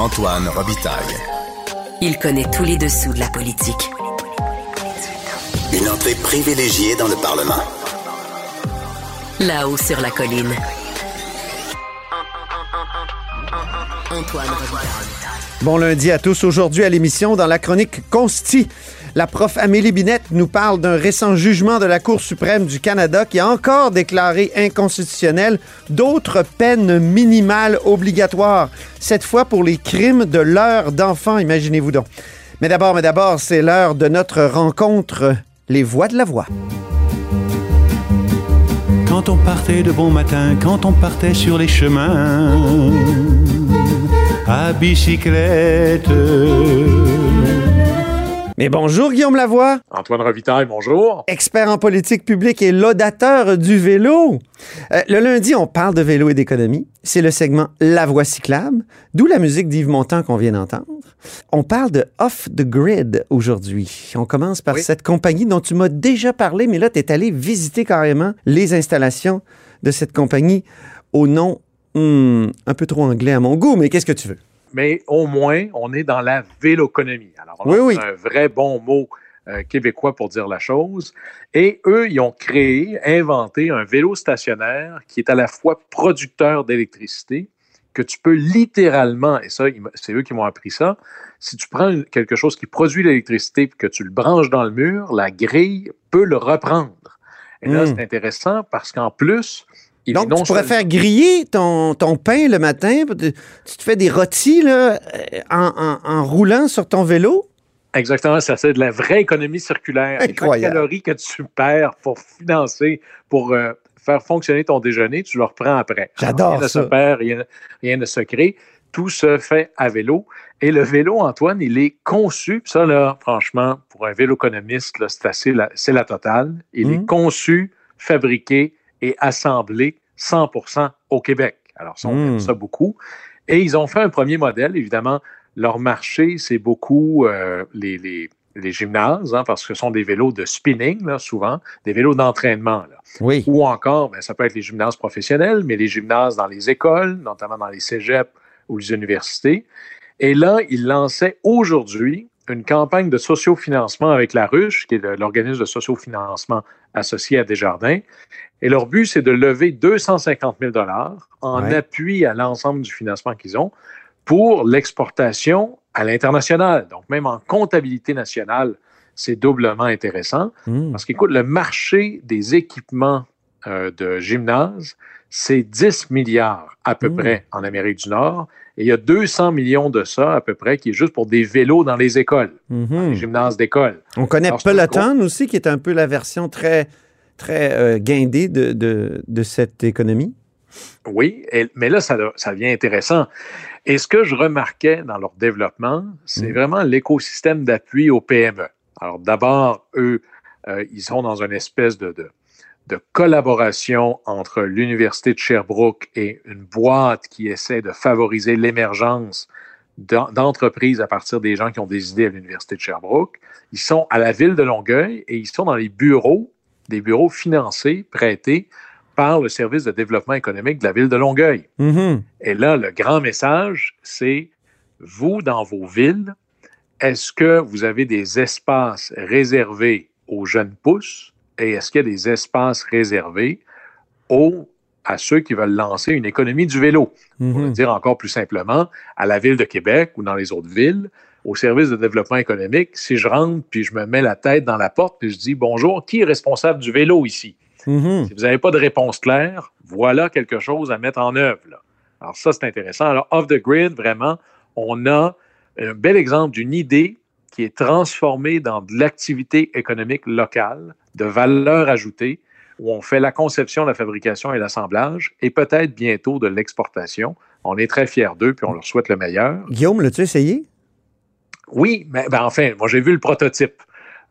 Antoine Robitaille. Il connaît tous les dessous de la politique. Une entrée privilégiée dans le Parlement. Là-haut sur la colline. Antoine Robitaille. Bon lundi à tous. Aujourd'hui à l'émission, dans la chronique Consti, la prof Amélie Binette nous parle d'un récent jugement de la Cour suprême du Canada qui a encore déclaré inconstitutionnel d'autres peines minimales obligatoires, cette fois pour les crimes de l'heure d'enfant, imaginez-vous donc. Mais d'abord, mais d'abord, c'est l'heure de notre rencontre, les voix de la voix. Quand on partait de bon matin, quand on partait sur les chemins, à bicyclette. Mais bonjour Guillaume Lavoie, Antoine Revitaille, bonjour. expert en politique publique et laudateur du vélo. Euh, le lundi, on parle de vélo et d'économie. C'est le segment La Voix cyclable, d'où la musique d'Yves Montand qu'on vient d'entendre. On parle de Off the Grid aujourd'hui. On commence par Oui. cette compagnie dont tu m'as déjà parlé, mais là, tu es allé visiter carrément les installations de cette compagnie au nom hmm, un peu trop anglais à mon goût, mais qu'est-ce que tu veux? Mais au moins, on est dans la véloconomie. Alors, Oui, c'est un vrai bon mot euh, québécois pour dire la chose. Et eux, ils ont créé, inventé un vélo stationnaire qui est à la fois producteur d'électricité, que tu peux littéralement, et ça, c'est eux qui m'ont appris ça, si tu prends quelque chose qui produit l'électricité et que tu le branches dans le mur, la grille peut le reprendre. Et là, Mm. c'est intéressant parce qu'en plus, il Donc, tu pourrais faire griller ton, ton pain le matin. Tu te fais des rôtis là, euh, en, en- en roulant sur ton vélo. Exactement, ça c'est de la vraie économie circulaire. Incroyable. calorie que tu perds pour financer, pour euh, faire fonctionner ton déjeuner, tu le reprends après. J'adore rien ça. ne se perd, rien, rien ne se crée. Tout se fait à vélo. Et le vélo, Antoine, il est conçu, ça, là, franchement, pour un véloconomiste, c'est assez la, c'est la totale. Il est conçu, fabriqué et assemblé 100% au Québec. Alors, ça, on aime ça beaucoup. Et ils ont fait un premier modèle, évidemment. Leur marché, c'est beaucoup euh, les, les- les gymnases, hein, parce que ce sont des vélos de spinning, là, souvent, des vélos d'entraînement. Oui. Ou encore, ben, ça peut être les gymnases professionnels, mais les gymnases dans les écoles, notamment dans les cégeps ou les universités. Et là, ils lançaient aujourd'hui une campagne de sociofinancement avec la Ruche, qui est l'organisme de sociofinancement associé à Desjardins. Et leur but, c'est de lever 250 000 en Ouais. appui à l'ensemble du financement qu'ils ont pour l'exportation à l'international. Donc, même en comptabilité nationale, c'est doublement intéressant. Mm. Parce qu'écoute, le marché des équipements euh, de gymnase, c'est 10 milliards à peu Mm. près en Amérique du Nord. Et il y a 200 millions de ça à peu près qui est juste pour des vélos dans les écoles, Mhm. les gymnases d'école. On connaît Alors, Peloton aussi, qui est un peu la version très, très euh, guindée de, de, de cette économie. Oui, et- mais là, ça, ça devient intéressant. Et ce que je remarquais dans leur développement, c'est Mm. vraiment l'écosystème d'appui aux PME. Alors d'abord, eux, euh, ils sont dans une espèce de, de, de collaboration entre l'Université de Sherbrooke et une boîte qui essaie de favoriser l'émergence d'en- d'entreprises à partir des gens qui ont des idées à l'Université de Sherbrooke. Ils sont à la ville de Longueuil et ils sont dans les bureaux, des bureaux financés, prêtés par le service de développement économique de la ville de Longueuil. Mhm. Et là, le grand message, c'est vous, dans vos villes, est-ce que vous avez des espaces réservés aux jeunes pousses et est-ce qu'il y a des espaces réservés aux, à ceux qui veulent lancer une économie du vélo? Pour le Mhm. dire encore plus simplement, à la ville de Québec ou dans les autres villes, au service de développement économique, si je rentre puis je me mets la tête dans la porte puis je dis bonjour, qui est responsable du vélo ici? Mhm. Si vous n'avez pas de réponse claire, voilà quelque chose à mettre en œuvre. là. Alors ça, c'est intéressant. Alors, off the grid, vraiment, on a un bel exemple d'une idée qui est transformée dans de l'activité économique locale, de valeur ajoutée, où on fait la conception, la fabrication et l'assemblage, et peut-être bientôt de l'exportation. On est très fiers d'eux, puis on leur souhaite le meilleur. Guillaume, l'as-tu essayé? Oui, mais ben, enfin, moi j'ai vu le prototype.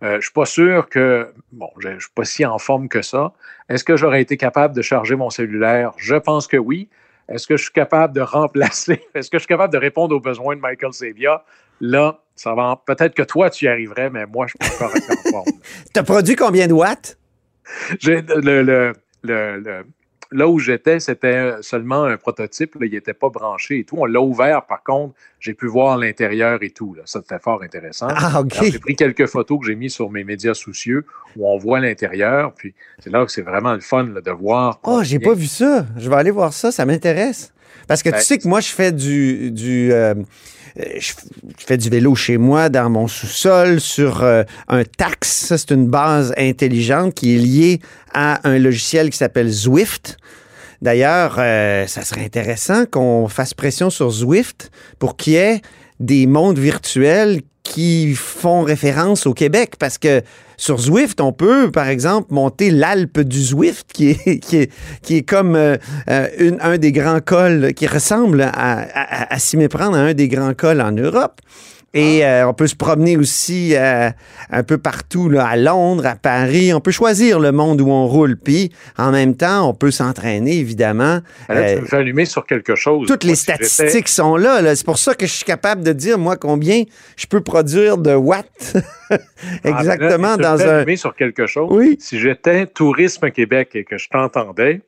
Euh, je ne suis pas sûr que, bon, je ne suis pas si en forme que ça. Est-ce que j'aurais été capable de charger mon cellulaire? Je pense que oui. Est-ce que je suis capable de remplacer? Est-ce que je suis capable de répondre aux besoins de Michael Savia? Là, ça va. Peut-être que toi, tu y arriverais, mais moi, je ne suis pas encore en forme. T'as produit combien de watts? J'ai le, le, le, le- là où j'étais, c'était seulement un prototype. il n'était pas branché et tout. On l'a ouvert, par contre, j'ai pu voir l'intérieur et tout. Là. Ça, c'était fort intéressant. Ah. J'ai pris quelques photos que j'ai mises sur mes médias soucieux où on voit l'intérieur. Puis c'est là que c'est vraiment le fun de voir. Oh, j'ai pas vu ça. Je vais aller voir ça. Ça m'intéresse. Parce que tu sais que moi, je fais du. du euh, je fais du vélo chez moi, dans mon sous-sol, sur euh, un tax. Ça, c'est une base intelligente qui est liée à un logiciel qui s'appelle Zwift. D'ailleurs, euh, ça serait intéressant qu'on fasse pression sur Zwift pour qu'il y ait des mondes virtuels qui font référence au Québec parce que sur Zwift, on peut, par exemple, monter l'Alpe du Zwift, qui est, comme euh, euh, un des grands cols, qui ressemble à, à, à s'y méprendre à un des grands cols en Europe. Et ah. euh, on peut se promener aussi euh, un peu partout, là, à Londres, à Paris. On peut choisir le monde où on roule. Puis, en même temps, on peut s'entraîner, évidemment. Alors, tu euh, allumer sur quelque chose. Toutes les statistiques sont là. là. C'est pour ça que je suis capable de dire, moi, combien je peux produire de watts ah, exactement dans un... allumer sur quelque chose. Oui. Si j'étais Tourisme Québec et que je t'entendais,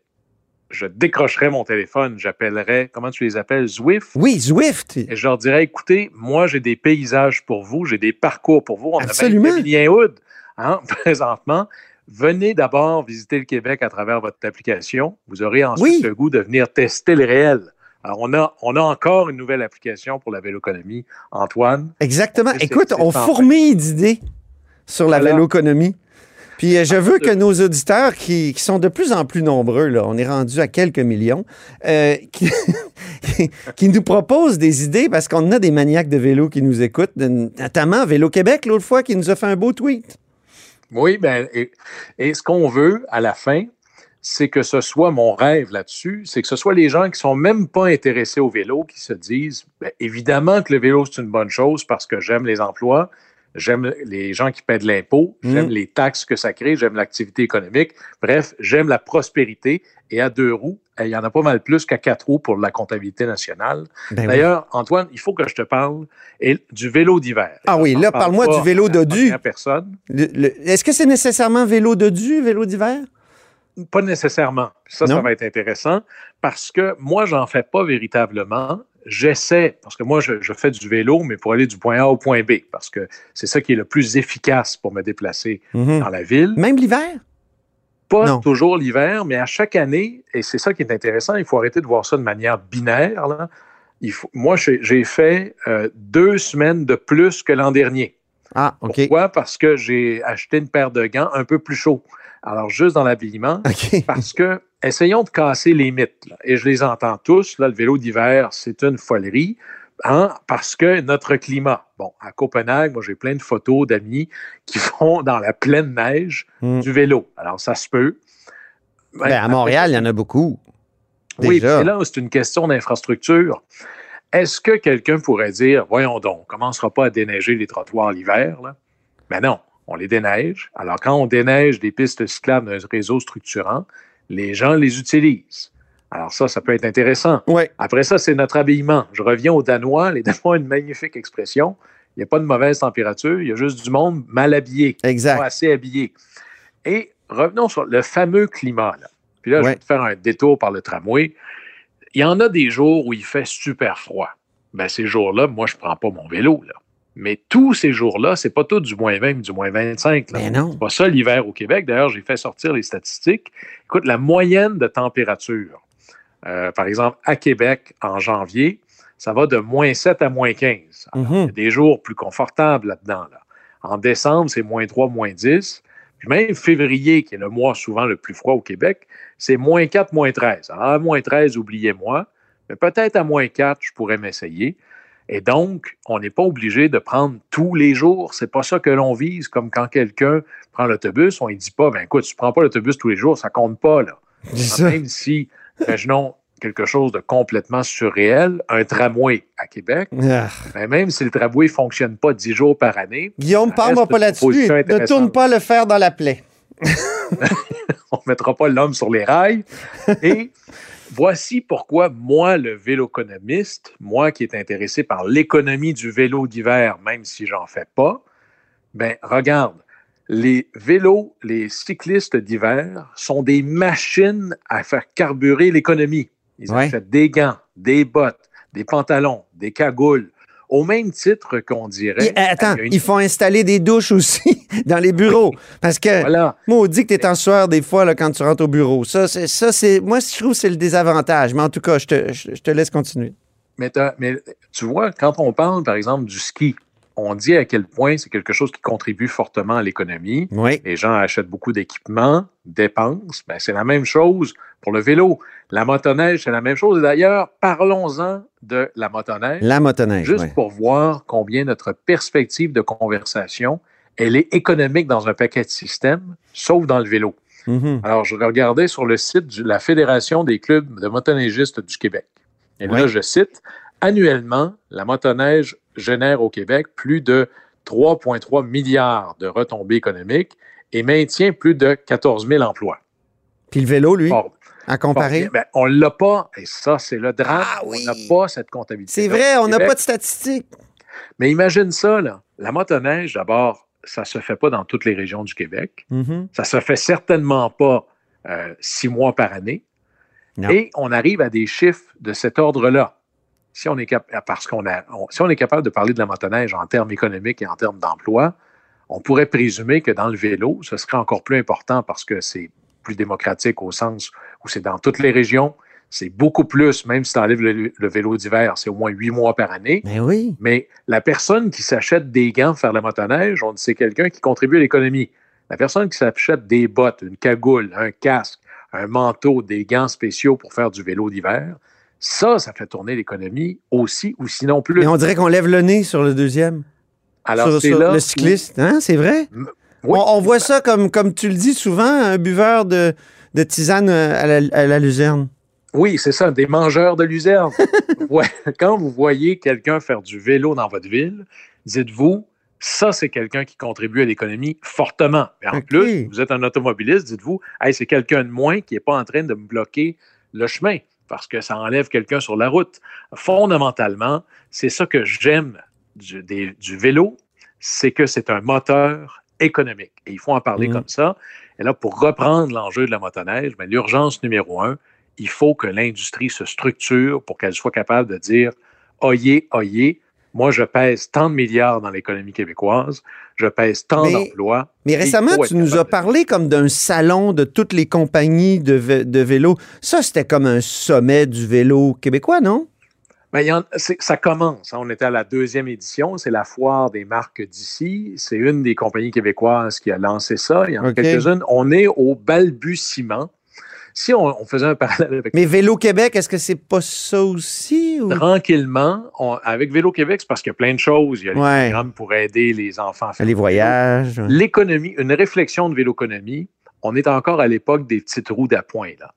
je décrocherais mon téléphone, j'appellerais, comment tu les appelles, Zwift? Oui, Zwift. Et je leur dirais, écoutez, moi, j'ai des paysages pour vous, j'ai des parcours pour vous. On Absolument. a même Hood, hein, présentement. Venez d'abord visiter le Québec à travers votre application. Vous aurez ensuite le goût de venir tester le réel. Alors, on a, on a encore une nouvelle application pour la véloconomie, Antoine. Exactement. Écoute, on fourmille d'idées sur la véloconomie. Puis euh, je veux que nos auditeurs, qui, sont de plus en plus nombreux, là, on est rendu à quelques millions, euh, qui, nous proposent des idées parce qu'on a des maniaques de vélo qui nous écoutent, notamment Vélo Québec l'autre fois qui nous a fait un beau tweet. Oui, ben, et, ce qu'on veut à la fin, c'est que ce soit mon rêve là-dessus, c'est que ce soit les gens qui sont même pas intéressés au vélo qui se disent, ben, évidemment que le vélo c'est une bonne chose parce que j'aime les emplois, j'aime les gens qui paient de l'impôt, mm. j'aime les taxes que ça crée, j'aime l'activité économique. Bref, j'aime la prospérité. Et à deux roues, il y en a pas mal plus qu'à quatre roues pour la comptabilité nationale. Ben D'ailleurs, Antoine, il faut que je te parle du vélo d'hiver. Ah oui, là, parle-moi du vélo dodu. personne. Est-ce que c'est nécessairement vélo dodu, vélo d'hiver? Pas nécessairement. Ça, ça va être intéressant parce que moi, j'en fais pas véritablement j'essaie, parce que moi, je, fais du vélo, mais pour aller du point A au point B, parce que c'est ça qui est le plus efficace pour me déplacer mhm. dans la ville. Même l'hiver? Pas toujours l'hiver, mais à chaque année, et c'est ça qui est intéressant, il faut arrêter de voir ça de manière binaire. Là. Il faut, moi, j'ai fait euh, deux semaines de plus que l'an dernier. Ah, OK. Pourquoi? Parce que j'ai acheté une paire de gants un peu plus chaud. Alors, juste dans l'habillement, parce que essayons de casser les mythes. Et je les entends tous. Là, le vélo d'hiver, c'est une folerie. Hein, parce que notre climat, bon, à Copenhague, moi j'ai plein de photos d'amis qui font dans la pleine neige hmm. du vélo. Alors ça se peut. Ben, à Montréal, il y en a beaucoup. Oui, là, c'est une question d'infrastructure. Est-ce que quelqu'un pourrait dire, voyons donc, on ne commencera pas à déneiger les trottoirs l'hiver? Mais ben non, on les déneige. Alors, quand on déneige des pistes cyclables d'un réseau structurant, les gens les utilisent. Alors ça, ça peut être intéressant. Après ça, c'est notre habillement. Je reviens aux Danois. Les Danois ont une magnifique expression. Il n'y a pas de mauvaise température, il y a juste du monde mal habillé, exact. pas assez habillé. Et revenons sur le fameux climat. Puis là, je vais te faire un détour par le tramway. Il y en a des jours où il fait super froid. Ben, ces jours-là, moi, je ne prends pas mon vélo. Là. Mais tous ces jours-là, c'est pas tout du moins 20, du moins 25. Mais non. C'est pas ça l'hiver au Québec. D'ailleurs, j'ai fait sortir les statistiques. Écoute, la moyenne de température, euh, par exemple, à Québec, en janvier, ça va de moins 7 à moins 15. Mhm. Il y a des jours plus confortables là-dedans. En décembre, c'est moins 3, moins 10. Puis même février, qui est le mois souvent le plus froid au Québec, c'est moins 4, moins 13. Alors, à moins 13, oubliez-moi. Mais peut-être à moins 4, je pourrais m'essayer. Et donc, on n'est pas obligé de prendre tous les jours. C'est pas ça que l'on vise, comme quand quelqu'un prend l'autobus, on ne dit pas, ben écoute, tu ne prends pas l'autobus tous les jours, ça compte pas, là. Même si, imaginons quelque chose de complètement surréel, un tramway à Québec, ah. ben, même si le tramway ne fonctionne pas dix jours par année. Guillaume, parle-moi pas là-dessus. Ne tourne pas le fer dans la plaie. on ne mettra pas l'homme sur les rails. Et Voici pourquoi moi, le véloconomiste, moi qui est intéressé par l'économie du vélo d'hiver, même si j'en fais pas, ben regarde, les vélos, les cyclistes d'hiver sont des machines à faire carburer l'économie. Ils Ouais. achètent des gants, des bottes, des pantalons, des cagoules, au même titre qu'on dirait. Et, attends, une- ils font installer des douches aussi dans les bureaux. Parce que, Voilà. moi, on dit que tu es en sueur des fois là, quand tu rentres au bureau. Ça, c'est, ça, c'est, moi, je trouve que c'est le désavantage. Mais en tout cas, je te, je, je te laisse continuer. Mais tu vois, quand on parle, par exemple, du ski, on dit à quel point c'est quelque chose qui contribue fortement à l'économie. Oui. Les gens achètent beaucoup d'équipements, dépensent. Ben, c'est la même chose pour le vélo. La motoneige, c'est la même chose. Et d'ailleurs, parlons-en de la motoneige, La motoneige. juste pour voir combien notre perspective de conversation, elle est économique dans un paquet de systèmes, sauf dans le vélo. Mhm. Alors, je regardais sur le site de la Fédération des clubs de motoneigistes du Québec. Et là, je cite, annuellement, la motoneige génère au Québec plus de 3,3 milliards de retombées économiques et maintient plus de 14 000 emplois. Puis le vélo, lui, à comparer? ben, on l'a pas, et ça, c'est le drame. Ah oui. On n'a pas cette comptabilité. c'est vrai, on n'a pas de statistiques. Mais imagine ça, là. La motoneige, d'abord, ça se fait pas dans toutes les régions du Québec. Mhm. Ça se fait certainement pas euh, six mois par année. Non. Et on arrive à des chiffres de cet ordre-là. Si on est cap- parce qu'on a, on- si on est capable de parler de la motoneige en termes économiques et en termes d'emploi, on pourrait présumer que dans le vélo, ce serait encore plus important parce que c'est plus démocratique au sens où c'est dans toutes les régions. C'est beaucoup plus, même si tu enlèves le, le vélo d'hiver, c'est au moins huit mois par année. Mais oui. Mais la personne qui s'achète des gants pour faire la motoneige, on dit c'est quelqu'un qui contribue à l'économie. La personne qui s'achète des bottes, une cagoule, un casque, un manteau, des gants spéciaux pour faire du vélo d'hiver, ça, ça fait tourner l'économie aussi ou sinon plus. Mais on dirait qu'on lève le nez sur le deuxième. Alors, sur, c'est sur là le cycliste. Hein, c'est vrai? Oui, on, on voit ça comme, comme tu le dis souvent, un buveur de, de tisane euh, à la, à la luzerne. Oui, c'est ça, des mangeurs de luzerne. ouais. Quand vous voyez quelqu'un faire du vélo dans votre ville, dites-vous, ça, c'est quelqu'un qui contribue à l'économie fortement. Et en plus, vous êtes un automobiliste, dites-vous, hey, c'est quelqu'un de moins qui n'est pas en train de me bloquer le chemin parce que ça enlève quelqu'un sur la route. Fondamentalement, c'est ça que j'aime du, des- du vélo, c'est que c'est un moteur économique. Et il faut en parler Mhm. comme ça. Et là, pour reprendre l'enjeu de la motoneige, ben, l'urgence numéro un, il faut que l'industrie se structure pour qu'elle soit capable de dire Oyez, oyez, moi, je pèse tant de milliards dans l'économie québécoise, je pèse tant Mais- d'emplois. Mais récemment, tu nous as de- parlé comme d'un salon de toutes les compagnies de, vé- de vélo. Ça, c'était comme un sommet du vélo québécois, non? Ben, il y en- c'est- ça commence. hein. On était à la deuxième édition. C'est la foire des marques d'ici. C'est une des compagnies québécoises qui a lancé ça. Il y en a quelques-unes. On est au balbutiement. Si on, on faisait un parallèle avec Mais Vélo Québec, est-ce que c'est pas ça aussi? ou- tranquillement, on- avec Vélo Québec, c'est parce qu'il y a plein de choses. Il y a les Ouais. programmes pour aider les enfants à faire Les voyages. ouais. L'économie, une réflexion de véloconomie, on est encore à l'époque des petites roues d'appoint. Là.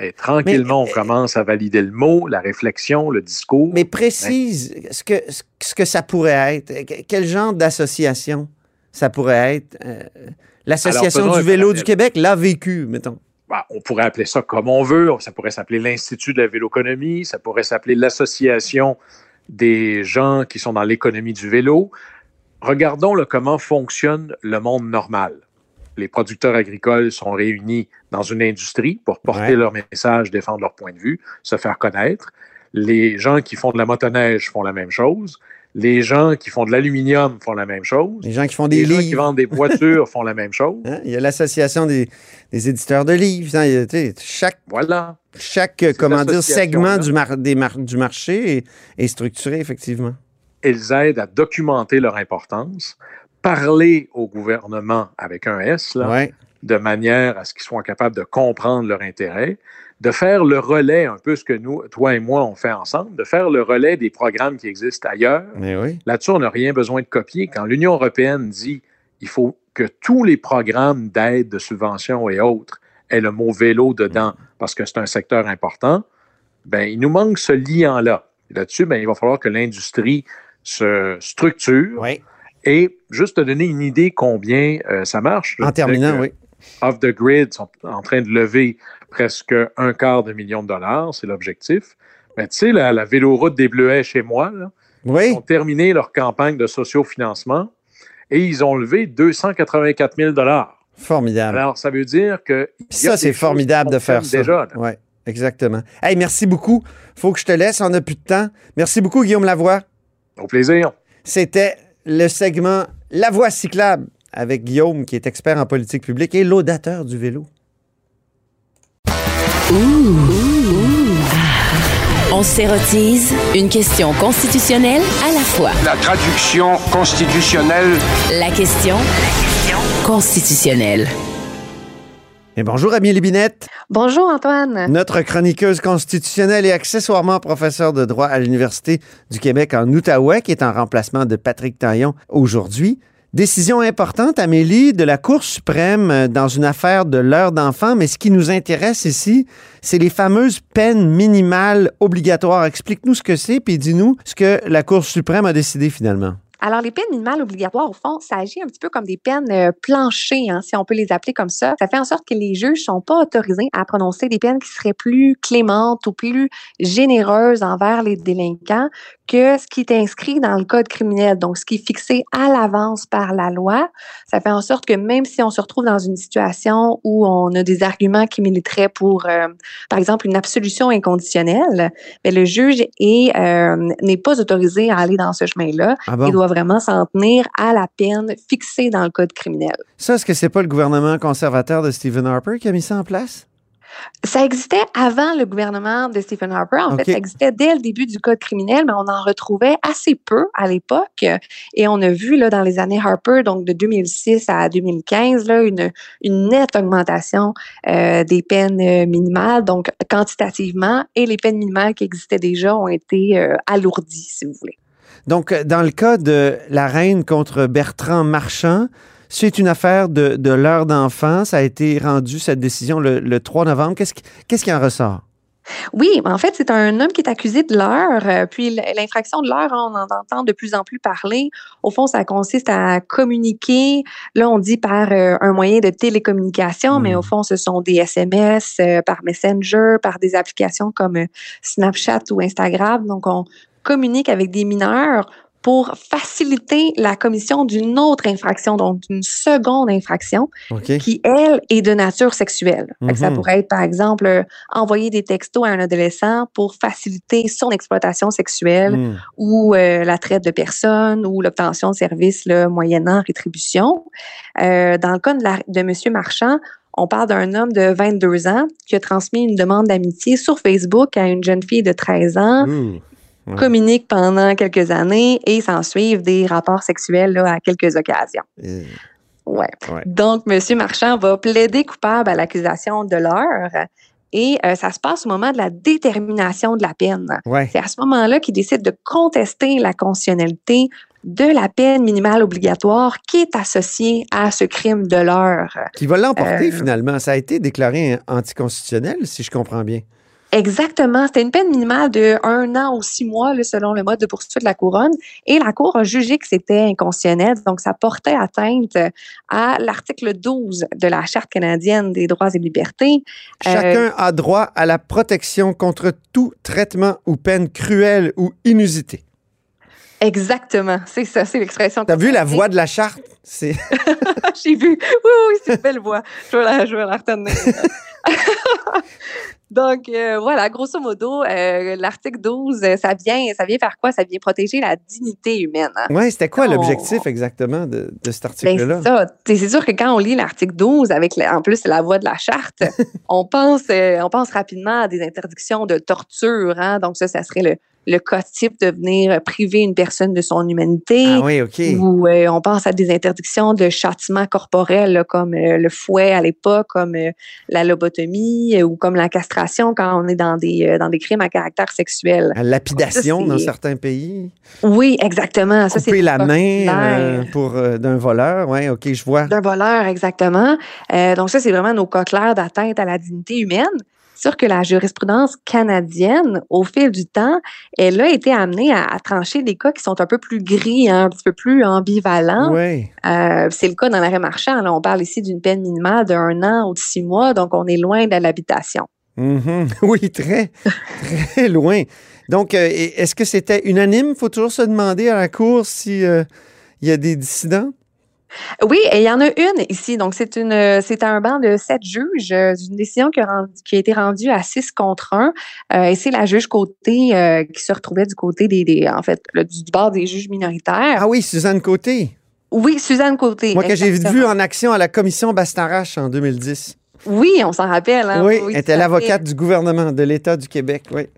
Et tranquillement, Mais, on commence à valider le mot, la réflexion, le discours. Mais précise ce que, ce que ça pourrait être. Que- Quel genre d'association ça pourrait être? Euh, L'association du vélo du Québec l'a vécu, mettons. Bah, on pourrait appeler ça comme on veut. Ça pourrait s'appeler l'Institut de la véloconomie. Ça pourrait s'appeler l'Association des gens qui sont dans l'économie du vélo. Regardons là, comment fonctionne le monde normal. Les producteurs agricoles sont réunis dans une industrie pour porter Ouais. leur message, défendre leur point de vue, se faire connaître. Les gens qui font de la motoneige font la même chose. Les gens qui font de l'aluminium font la même chose. Les gens qui font des Les gens qui vendent des voitures font la même chose. hein, Il y a l'association des, des éditeurs de livres. hein, il y a, tu sais, chaque, Voilà. chaque comment dire, segment du, mar- des mar- du marché est, est structuré, effectivement. elles aident à documenter leur importance, parler au gouvernement avec un S, là, Ouais. De manière à ce qu'ils soient capables de comprendre leur intérêt, de faire le relais, un peu ce que nous, toi et moi, on fait ensemble, de faire le relais des programmes qui existent ailleurs. Oui. Là-dessus, on n'a rien besoin de copier. Quand l'Union européenne dit il faut que tous les programmes d'aide, de subvention et autres aient le mot vélo dedans parce que c'est un secteur important, ben, il nous manque ce lien-là. Et Là-dessus, ben, il va falloir que l'industrie se structure. Oui. Et juste te donner une idée combien euh, ça marche. En terminant, que oui. Off the Grid sont en train de lever presque un quart de million de dollars, c'est l'objectif. Mais tu sais, la, la véloroute des Bleuets chez moi, là, Oui. ont terminé leur campagne de sociofinancement et ils ont levé 284 000 Formidable. Alors, ça veut dire que. Ça, c'est formidable de faire ça. Déjà, oui, exactement. Hey, merci beaucoup. faut que je te laisse, on n'a plus de temps. Merci beaucoup, Guillaume Lavoie. Au plaisir. C'était le segment La Voie cyclable avec Guillaume, qui est expert en politique publique et laudateur du vélo. On s'érotise une question constitutionnelle à la fois. La traduction constitutionnelle. La question constitutionnelle. Et bonjour, Amélie Binette. Bonjour, Antoine. Notre chroniqueuse constitutionnelle et accessoirement professeure de droit à l'Université du Québec en Outaouais, qui est en remplacement de Patrick Taillon aujourd'hui. Décision importante, Amélie, de la Cour suprême euh, dans une affaire de l'heure d'enfant, mais ce qui nous intéresse ici, c'est les fameuses peines minimales obligatoires. Explique-nous ce que c'est, puis dis-nous ce que la Cour suprême a décidé finalement. Alors, les peines minimales obligatoires, au fond, ça agit un petit peu comme des peines euh, planchées, hein, si on peut les appeler comme ça. Ça fait en sorte que les juges sont pas autorisés à prononcer des peines qui seraient plus clémentes ou plus généreuses envers les délinquants que ce qui est inscrit dans le code criminel, donc ce qui est fixé à l'avance par la loi. Ça fait en sorte que même si on se retrouve dans une situation où on a des arguments qui militeraient pour, euh, par exemple, une absolution inconditionnelle, mais le juge euh, n'est pas autorisé à aller dans ce chemin-là. Ah bon? Il doit vraiment s'en tenir à la peine fixée dans le code criminel. Ça, est-ce que c'est pas le gouvernement conservateur de Stephen Harper qui a mis ça en place? Ça existait avant le gouvernement de Stephen Harper. En fait, ça existait dès le début du code criminel, mais on en retrouvait assez peu à l'époque. Et on a vu là, dans les années Harper, donc de 2006 à 2015, là, une, une nette augmentation euh, des peines euh, minimales, donc quantitativement, et les peines minimales qui existaient déjà ont été euh, alourdies, si vous voulez. Donc, euh, dans le cas de la reine contre Bertrand Marchand, c'est une affaire de, de l'heure d'enfant. Ça a été rendu, cette décision, le, le 3 novembre. Qu'est-ce qui, qu'est-ce qui en ressort? Oui, en fait, c'est un homme qui est accusé de l'heure. euh, Puis l'infraction de l'heure, on en entend de plus en plus parler. Au fond, ça consiste à communiquer. Là, on dit par euh, un moyen de télécommunication, mais Mm. au fond, ce sont des SMS, par Messenger, par des applications comme Snapchat ou Instagram. Donc, on communique avec des mineurs pour faciliter la commission d'une autre infraction, donc d'une seconde infraction qui, elle, est de nature sexuelle. Ça Mhm. pourrait être, par exemple, euh, envoyer des textos à un adolescent pour faciliter son exploitation sexuelle Hmm. ou euh, la traite de personnes ou l'obtention de services là, moyennant rétribution. Euh, dans le cas de, la, de M. Marchand, on parle d'un homme de 22 ans qui a transmis une demande d'amitié sur Facebook à une jeune fille de 13 ans. Ouais. communique pendant quelques années et s'en suivent des rapports sexuels là, à quelques occasions. Euh, Ouais. Ouais. Donc, M. Marchand va plaider coupable à l'accusation de l'heure et euh, ça se passe au moment de la détermination de la peine. ouais. C'est à ce moment-là qu'il décide de contester la constitutionnalité de la peine minimale obligatoire qui est associée à ce crime de l'heure. Qui va l'emporter Euh, finalement. Ça a été déclaré anticonstitutionnel, si je comprends bien. Exactement. C'était une peine minimale de un an ou six mois, selon le mode de poursuite de la couronne. Et la Cour a jugé que c'était inconstitutionnel. Donc, ça portait atteinte à l'article 12 de la Charte canadienne des droits et libertés. Euh, Chacun a droit à la protection contre tout traitement ou peine cruelle ou inusitée. Exactement. C'est ça, c'est l'expression. T'as vu la voix de la charte? C'est J'ai vu. Oui, oui, c'est une belle voix. Je vais la, je vais la retenir. Donc, euh, voilà, grosso modo, euh, l'article 12, euh, ça vient, ça vient faire quoi? Ça vient protéger la dignité humaine. hein. ouais, c'était quoi l'objectif exactement de, de cet Ben, article-là? c'est ça. T'sais, C'est sûr que quand on lit l'article 12, avec en plus la voix de la charte, on pense, euh, on pense rapidement à des interdictions de torture. Hein? Donc, ça, ça serait le, le cas type de venir priver une personne de son humanité. Ah oui, OK. Ou euh, on pense à des interdictions de châtiment corporel, là, comme euh, le fouet à l'époque, comme euh, la lobotomie ou comme la castration quand on est dans des, dans des crimes à caractère sexuel. La lapidation Ça, dans certains pays. Oui, exactement. Ça, c'est Couper la main pour d'un voleur. Oui, OK, je vois. d'un voleur, exactement. Donc ça, c'est vraiment nos cas clairs d'atteinte à la dignité humaine. Sûr que la jurisprudence canadienne, au fil du temps, elle a été amenée à, à trancher des cas qui sont un peu plus gris, hein, un petit peu plus ambivalents. Oui. Euh, c'est le cas dans l'arrêt marchand. Là, on parle ici d'une peine minimale d'un an ou de six mois, donc on est loin de l'habitation. Mhm. Oui, très, très loin. Donc, euh, est-ce que c'était unanime? faut toujours se demander à la Cour s'il y a des dissidents? Oui, et il y en a une ici. Donc, c'est une, c'est un banc de sept juges euh, d'une décision qui a, rendu- qui a été rendue à six contre un. Euh, et c'est la juge côté euh, qui se retrouvait du côté des, des en fait, le- du bord des juges minoritaires. Ah oui, Suzanne Côté. Oui, Suzanne Côté. Moi, que j'ai vu en action à la commission Bastarache en 2010. Oui, on s'en rappelle. hein. oui, elle était l'avocate du gouvernement de l'État du Québec. Oui.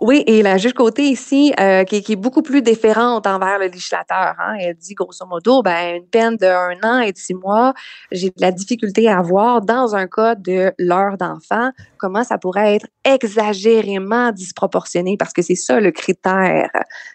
Oui, et la juge côté ici, euh, qui, qui est beaucoup plus déférente envers le législateur. Hein. Elle dit grosso modo, ben, une peine de un an et de six mois, j'ai de la difficulté à voir dans un cas de l'heure d'enfant comment ça pourrait être exagérément disproportionné, parce que c'est ça le critère.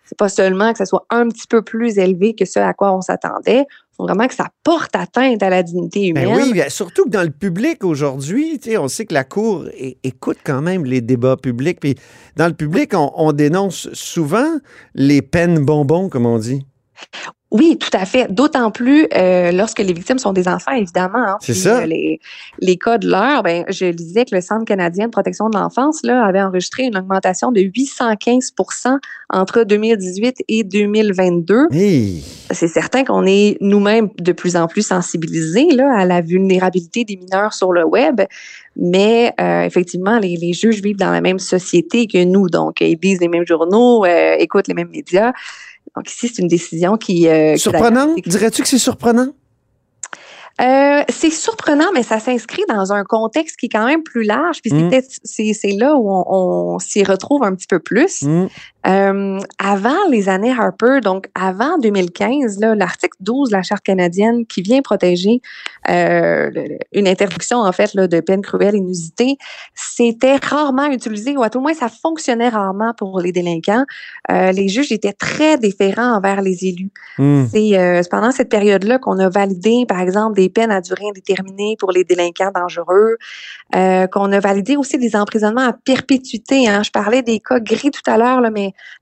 C'est pas seulement que ça soit un petit peu plus élevé que ce à quoi on s'attendait. Faut vraiment que ça porte atteinte à la dignité humaine. Ben oui, surtout que dans le public aujourd'hui, on sait que la Cour écoute quand même les débats publics. Puis dans le public, on, on dénonce souvent les peines bonbons, comme on dit. Oui, tout à fait. D'autant plus euh, lorsque les victimes sont des enfants, évidemment. hein. C'est ça. euh, les, les cas de l'heure, ben, je lisais que le Centre canadien de protection de l'enfance là, avait enregistré une augmentation de 815% entre 2018 et 2022. Hey. C'est certain qu'on est nous-mêmes de plus en plus sensibilisés là, à la vulnérabilité des mineurs sur le web. Mais euh, effectivement, les, les juges vivent dans la même société que nous. Donc, ils lisent les mêmes journaux, euh, écoutent les mêmes médias. Donc ici, c'est une décision qui... euh, Surprenant? Dirais-tu que c'est surprenant? euh, c'est surprenant, mais ça s'inscrit dans un contexte qui est quand même plus large. Puis c'est Mm. peut-être- c'est là où on, on s'y retrouve un petit peu plus. Hmm. Euh, avant les années Harper, donc avant 2015, là, l'article 12 de la Charte canadienne qui vient protéger euh, une interdiction en fait là, de peine cruelle inusitée, c'était rarement utilisé ou à tout le moins ça fonctionnait rarement pour les délinquants. Euh, les juges étaient très déférents envers les élus. Hmm. C'est euh, pendant cette période-là qu'on a validé, par exemple, des peines à durée indéterminée pour les délinquants dangereux, euh, qu'on a validé aussi des emprisonnements à perpétuité. Hein. Je parlais des cas gris tout à l'heure, là,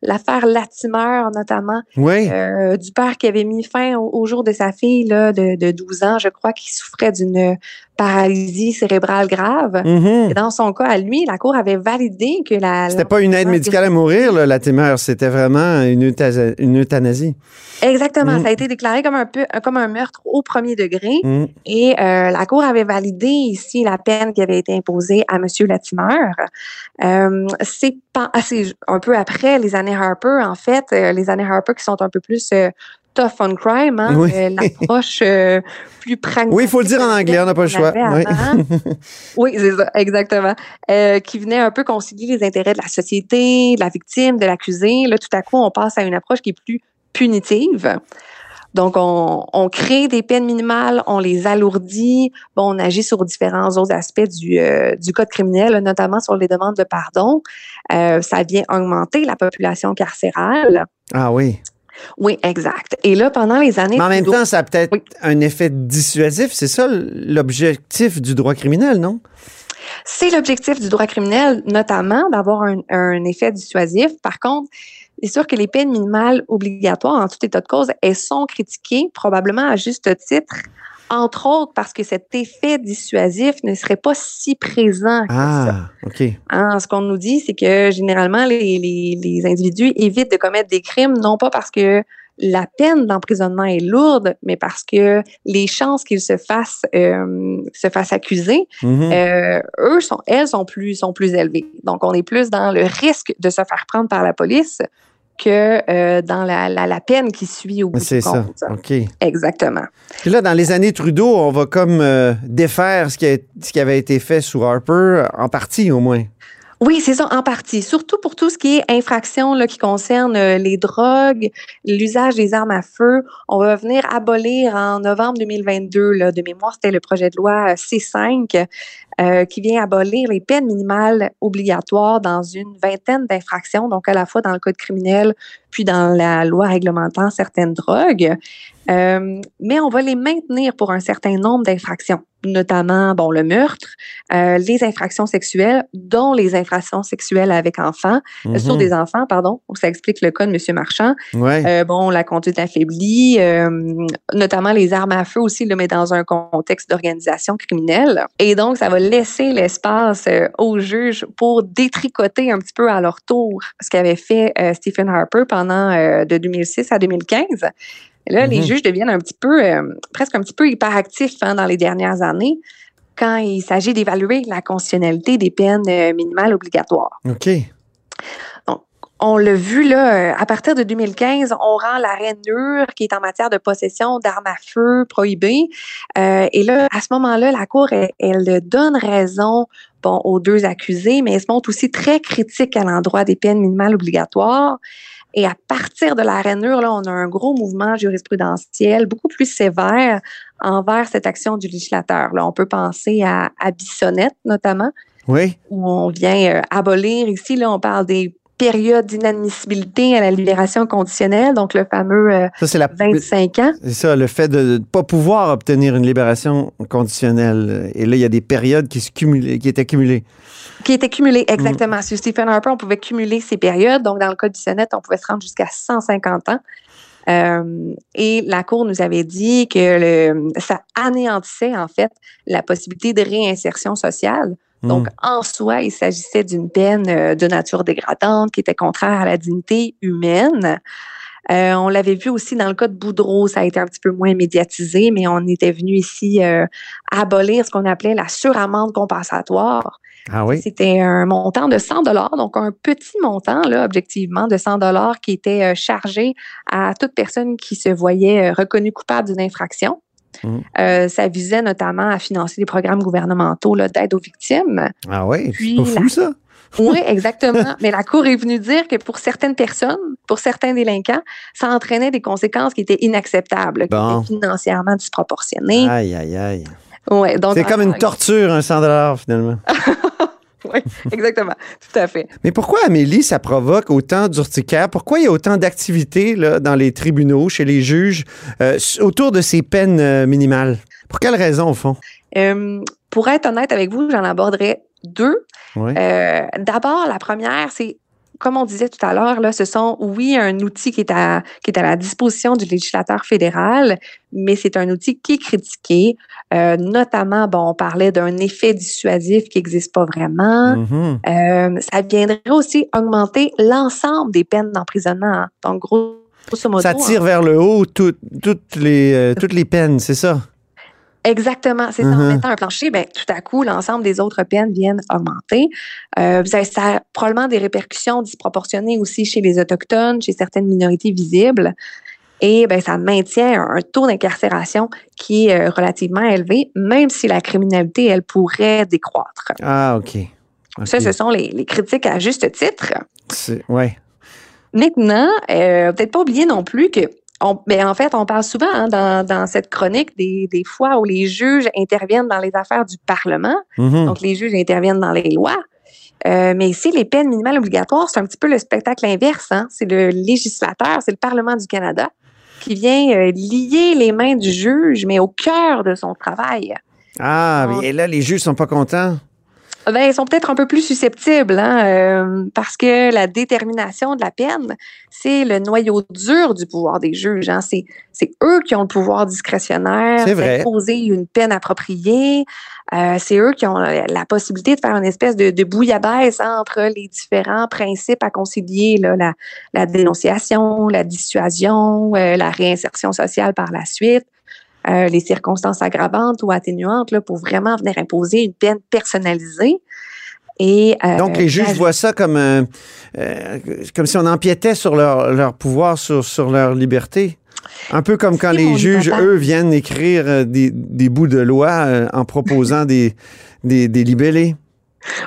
mais l'affaire Latimer, notamment, Oui. euh, du père qui avait mis fin au, au jour de sa fille là, de, de 12 ans, je crois, qui souffrait d'une paralysie cérébrale grave. Mhm. Dans son cas, à lui, la Cour avait validé que la... C'était pas une aide médicale à mourir, là, la témère. C'était vraiment une, euthanasie. Exactement. Mm. Ça a été déclaré comme un peu comme un meurtre au premier degré. Hmm. Et euh, la Cour avait validé ici la peine qui avait été imposée à M. Latimer. Euh, c'est un peu après les années Harper, en fait, euh, les années Harper qui sont un peu plus euh, tough on crime, hein, Oui. euh, l'approche euh, plus pragmatique. Oui, il faut le dire en anglais, on n'a pas le choix. Oui. c'est ça, exactement. Euh, qui venait un peu concilier les intérêts de la société, de la victime, de l'accusé. Là, tout à coup, on passe à une approche qui est plus punitive. Donc, on, on crée des peines minimales, on les alourdit, bon, on agit sur différents autres aspects du, du code criminel, notamment sur les demandes de pardon. Ça vient augmenter la population carcérale. Ah oui. Oui, exact. Et là, pendant les années... Mais en même temps, ça a peut-être Oui. un effet dissuasif. C'est ça l'objectif du droit criminel, non? C'est l'objectif du droit criminel, notamment d'avoir un, un effet dissuasif. Par contre, c'est sûr que les peines minimales obligatoires, en tout état de cause, elles sont critiquées, probablement à juste titre, entre autres parce que cet effet dissuasif ne serait pas si présent que ça. Ah, OK. Hein, ce qu'on nous dit, c'est que généralement, les, les, les individus évitent de commettre des crimes, non pas parce que la peine d'emprisonnement est lourde, mais parce que les chances qu'ils se fassent euh, se fassent accuser, Mhm. euh, eux sont, elles sont plus sont plus élevées. Donc, on est plus dans le risque de se faire prendre par la police que euh, dans la, la, la peine qui suit au bout C'est du ça. compte. OK. Exactement. Puis là, dans les années Trudeau, on va comme euh, défaire ce qui, a- ce qui avait été fait sous Harper, en partie au moins. Oui, c'est ça, en partie. Surtout pour tout ce qui est infraction là, qui concerne euh, les drogues, l'usage des armes à feu. On va venir abolir en novembre 2022, là, de mémoire, c'était le projet de loi C5 euh, qui vient abolir les peines minimales obligatoires dans une vingtaine d'infractions, donc à la fois dans le code criminel puis dans la loi réglementant certaines drogues. Euh, mais on va les maintenir pour un certain nombre d'infractions, notamment bon le meurtre, euh, les infractions sexuelles, dont les infractions sexuelles avec enfants, euh, sur Mhm. des enfants, pardon. Ça explique le cas de M. Marchand. Ouais. Euh, bon, la conduite affaiblie, notamment les armes à feu aussi, là, mais dans un contexte d'organisation criminelle. Et donc, ça va laisser l'espace aux juges pour détricoter un petit peu à leur tour ce qu'avait fait Stephen Harper pendant de 2006 à 2015. Et là, les Mhm. juges deviennent un petit peu, euh, presque un petit peu hyperactifs hein, dans les dernières années quand il s'agit d'évaluer la constitutionnalité des peines euh, minimales obligatoires. OK. On l'a vu, là, euh, à partir de 2015, on rend l'arrêt NUR, qui est en matière de possession d'armes à feu prohibées. Euh, et là, à ce moment-là, la Cour, elle, elle donne raison bon, aux deux accusés, mais elle se montre aussi très critique à l'endroit des peines minimales obligatoires. Et à partir de l'arrêt NUR, là, on a un gros mouvement jurisprudentiel beaucoup plus sévère envers cette action du législateur. Là, on peut penser à, à Bissonnette, notamment, Oui. où on vient euh, abolir ici, là, on parle des périodes d'inadmissibilité à la libération conditionnelle, donc le fameux euh, Ça, la. 25 ans. C'est ça, le fait de ne pas pouvoir obtenir une libération conditionnelle. Et là, il y a des périodes qui, se cumulent- qui étaient cumulées. qui était cumulé exactement. Sur Stephen Harper, on pouvait cumuler ces périodes. Donc, dans le cas du Sonnette, on pouvait se rendre jusqu'à 150 ans. Euh, et la Cour nous avait dit que le, ça anéantissait, en fait, la possibilité de réinsertion sociale. Donc, Mm. en soi, il s'agissait d'une peine euh, de nature dégradante qui était contraire à la dignité humaine. Euh, on l'avait vu aussi dans le cas de Boudreau, ça a été un petit peu moins médiatisé, mais on était venu ici euh, abolir ce qu'on appelait la suramende compensatoire. Ah oui? C'était un montant de 100 dollars, donc un petit montant, là, objectivement, de 100 dollars qui était chargé à toute personne qui se voyait reconnue coupable d'une infraction. Mhm. Euh, ça visait notamment à financer des programmes gouvernementaux d'aide aux victimes. Ah oui? C'est pas la- fou, ça? Oui, exactement. Mais la Cour est venue dire que pour certaines personnes, pour certains délinquants, ça entraînait des conséquences qui étaient inacceptables, Bon. qui étaient financièrement disproportionnées. Aïe, aïe, aïe. Ouais, C'est comme une torture, un 100 finalement. Oui, exactement. Tout à fait. Mais pourquoi, Amélie, ça provoque autant d'urticaire? Pourquoi il y a autant d'activités dans les tribunaux, chez les juges, euh, autour de ces peines euh, minimales? Pour quelle raison, au fond? Euh, pour être honnête avec vous, j'en aborderai deux. Oui. Euh, D'abord, la première, c'est comme on disait tout à l'heure, là, ce sont, oui, un outil qui est, à, qui est à la disposition du législateur fédéral, mais c'est un outil qui est critiqué. Euh, notamment, bon, on parlait d'un effet dissuasif qui n'existe pas vraiment. Mhm. Euh, ça viendrait aussi augmenter l'ensemble des peines d'emprisonnement. hein. Donc, gros- grosso modo. Ça hein, tire vers le haut tout- toutes, les, euh, toutes les peines, c'est ça? Exactement, c'est ça. En Mhm. mettant un plancher, ben, tout à coup, l'ensemble des autres peines viennent augmenter. Euh, vous avez ça a probablement des répercussions disproportionnées aussi chez les Autochtones, chez certaines minorités visibles. Et ben, ça maintient un, un taux d'incarcération qui est euh, relativement élevé, même si la criminalité, elle pourrait décroître. Ah, OK. Ça, ce sont les, les critiques à juste titre. Ouais. Maintenant, euh, peut-être pas oublier non plus que, on, ben, en fait, on parle souvent hein, dans, dans cette chronique des, des fois où les juges interviennent dans les affaires du Parlement. Mhm. Donc, les juges interviennent dans les lois. Euh, mais ici, les peines minimales obligatoires, c'est un petit peu le spectacle inverse. Hein? C'est le législateur, c'est le Parlement du Canada qui vient euh, lier les mains du juge, mais au cœur de son travail. Ah, mais là, les juges sont pas contents? Ben, ils sont peut-être un peu plus susceptibles, hein, euh, parce que la détermination de la peine, c'est le noyau dur du pouvoir des juges. Hein. C'est, c'est eux qui ont le pouvoir discrétionnaire d'imposer une peine appropriée. Euh, c'est eux qui ont la, la possibilité de faire une espèce de, de bouillabaisse hein, entre les différents principes à concilier, là, la, la dénonciation, la dissuasion, euh, la réinsertion sociale par la suite. Euh, les circonstances aggravantes ou atténuantes là, pour vraiment venir imposer une peine personnalisée. Et, euh, Donc, les juges voient ça comme, euh, comme si on empiétait sur leur, leur pouvoir, sur, sur leur liberté. Un peu comme quand Si les juges, eux, viennent écrire des, des bouts de loi en proposant des, des, des libellés.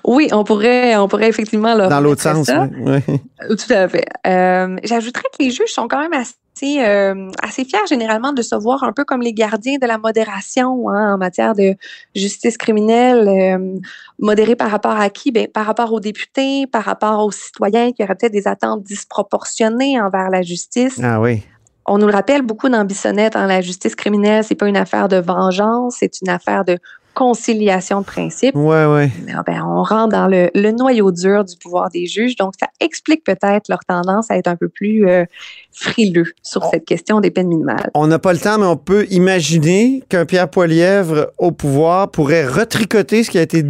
Oui, on pourrait, on pourrait effectivement Dans l'autre sens. ça. oui, oui. Tout à fait. Euh, J'ajouterais que les juges sont quand même assez, euh, assez fiers généralement de se voir un peu comme les gardiens de la modération hein, en matière de justice criminelle. Euh, modérés par rapport à qui? Ben, par rapport aux députés, par rapport aux citoyens qui auraient peut-être des attentes disproportionnées envers la justice. Ah oui. On nous le rappelle beaucoup dans Bissonnette, hein, la justice criminelle, c'est pas une affaire de vengeance, c'est une affaire de conciliation de principes. Ouais, ouais. Ben, on rentre dans le, le noyau dur du pouvoir des juges. Donc, ça explique peut-être leur tendance à être un peu plus euh, frileux sur cette question des peines minimales. On n'a pas le temps, mais on peut imaginer qu'un Pierre Poilièvre au pouvoir pourrait retricoter ce qui a été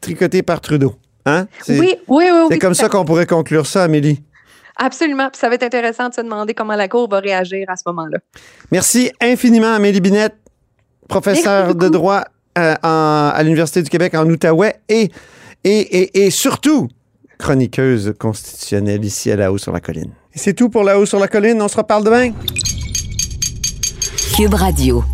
tricoté par Trudeau. Hein? C'est Oui, oui, oui. c'est oui, comme ça qu'on pourrait conclure ça, Amélie. Absolument. Puis ça va être intéressant de se demander comment la Cour va réagir à ce moment-là. Merci infiniment, Amélie Binette, professeure de droit euh, en- à l'Université du Québec en Outaouais et, et, et, et surtout chroniqueuse constitutionnelle ici à La Haut sur la Colline. Et C'est tout pour La Haut sur la Colline. On se reparle demain. Cube Radio.